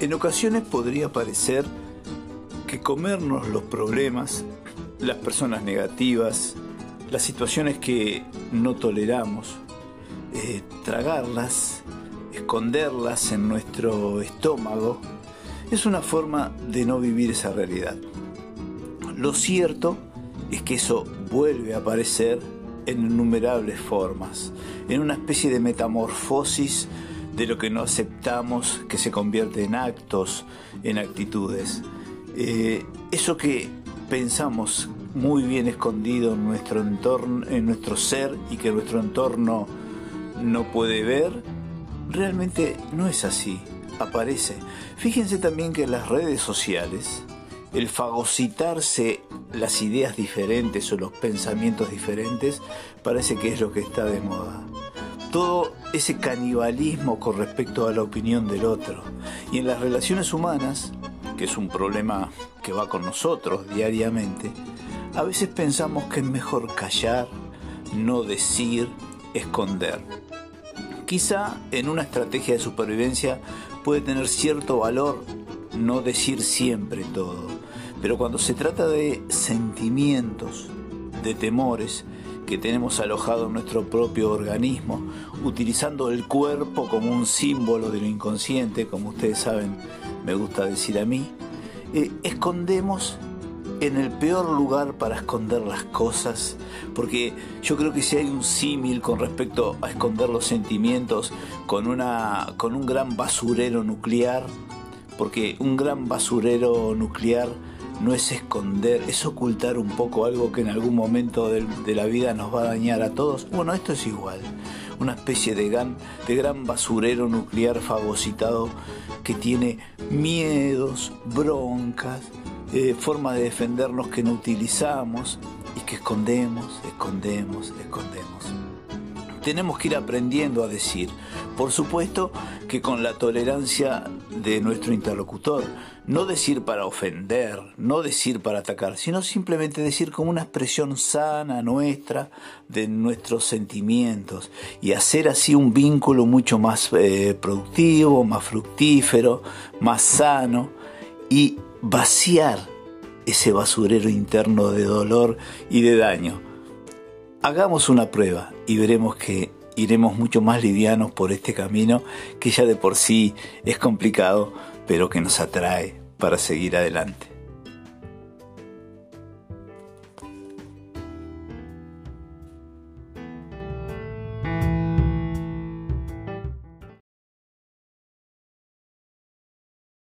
En ocasiones podría parecer que comernos los problemas, las personas negativas, las situaciones que no toleramos, eh, tragarlas, esconderlas en nuestro estómago, es una forma de no vivir esa realidad. Lo cierto es que eso vuelve a aparecer en innumerables formas, en una especie de metamorfosis de lo que no aceptamos que se convierte en actos, en actitudes. Eh, eso que pensamos muy bien escondido en nuestro entorno, en nuestro ser y que nuestro entorno no puede ver, realmente no es así, aparece. Fíjense también que en las redes sociales, el fagocitarse las ideas diferentes o los pensamientos diferentes parece que es lo que está de moda. Todo ese canibalismo con respecto a la opinión del otro. Y en las relaciones humanas, que es un problema que va con nosotros diariamente, a veces pensamos que es mejor callar, no decir, esconder. Quizá en una estrategia de supervivencia puede tener cierto valor no decir siempre todo, pero cuando se trata de sentimientos, de temores que tenemos alojado nuestro propio organismo, utilizando el cuerpo como un símbolo de lo inconsciente, como ustedes saben, me gusta decir a mí, eh, escondemos en el peor lugar para esconder las cosas, porque yo creo que si hay un símil con respecto a esconder los sentimientos con, una, con un gran basurero nuclear, porque un gran basurero nuclear no es esconder, es ocultar un poco algo que en algún momento de, la vida nos va a dañar a todos. Bueno, esto es igual, una especie de gran, de gran basurero nuclear fagocitado que tiene miedos, broncas, eh, formas de defendernos que no utilizamos y que escondemos, escondemos, escondemos tenemos que ir aprendiendo a decir. Por supuesto que con la tolerancia de nuestro interlocutor. No decir para ofender, no decir para atacar, sino simplemente decir como una expresión sana nuestra de nuestros sentimientos y hacer así un vínculo mucho más eh, productivo, más fructífero, más sano y vaciar ese basurero interno de dolor y de daño Hagamos una prueba y veremos que iremos mucho más livianos por este camino que ya de por sí es complicado, pero que nos atrae para seguir adelante.